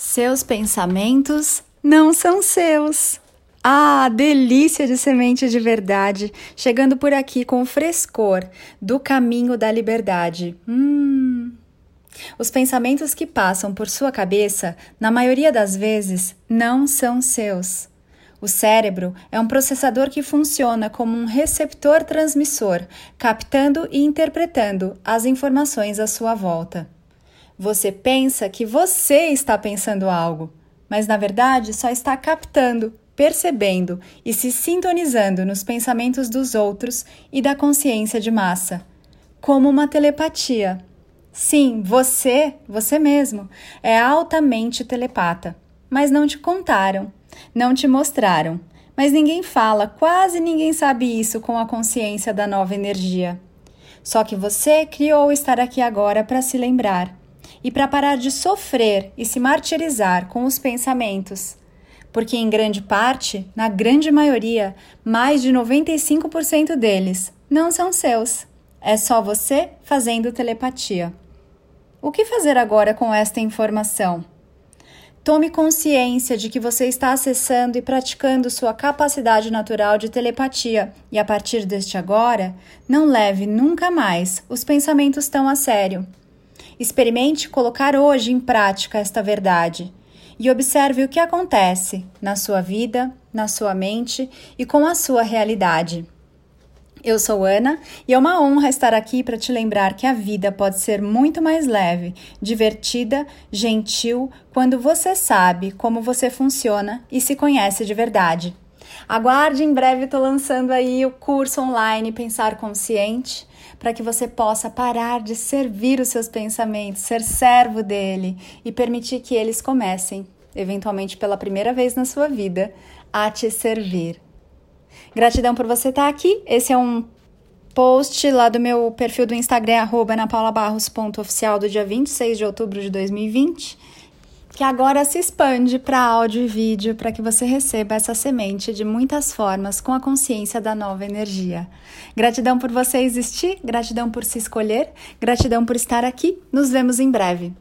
Seus pensamentos não são seus. Ah, delícia de semente de verdade, chegando por aqui com o frescor do caminho da liberdade. Hum. Os pensamentos que passam por sua cabeça, na maioria das vezes, não são seus. O cérebro é um processador que funciona como um receptor transmissor, captando e interpretando as informações à sua volta. Você pensa que você está pensando algo, mas na verdade só está captando, percebendo e se sintonizando nos pensamentos dos outros e da consciência de massa, como uma telepatia. Sim, você, você mesmo, é altamente telepata, mas não te contaram, não te mostraram. Mas ninguém fala, quase ninguém sabe isso com a consciência da nova energia. Só que você criou estar aqui agora para se lembrar e para parar de sofrer e se martirizar com os pensamentos. Porque, em grande parte, na grande maioria, mais de 95% deles não são seus. É só você fazendo telepatia. O que fazer agora com esta informação? Tome consciência de que você está acessando e praticando sua capacidade natural de telepatia e, a partir deste agora, não leve nunca mais os pensamentos tão a sério. Experimente colocar hoje em prática esta verdade e observe o que acontece na sua vida, na sua mente e com a sua realidade. Eu sou Ana e é uma honra estar aqui para te lembrar que a vida pode ser muito mais leve, divertida, gentil quando você sabe como você funciona e se conhece de verdade. Aguarde, em breve estou lançando aí o curso online Pensar Consciente para que você possa parar de servir os seus pensamentos, ser servo dele e permitir que eles comecem, eventualmente pela primeira vez na sua vida, a te servir. Gratidão por você estar aqui. Esse é um post lá do meu perfil do Instagram, arroba anapaulabarros.oficial do dia 26 de outubro de 2020 que agora se expande para áudio e vídeo para que você receba essa semente de muitas formas com a consciência da nova energia. Gratidão por você existir, gratidão por se escolher, gratidão por estar aqui. Nos vemos em breve.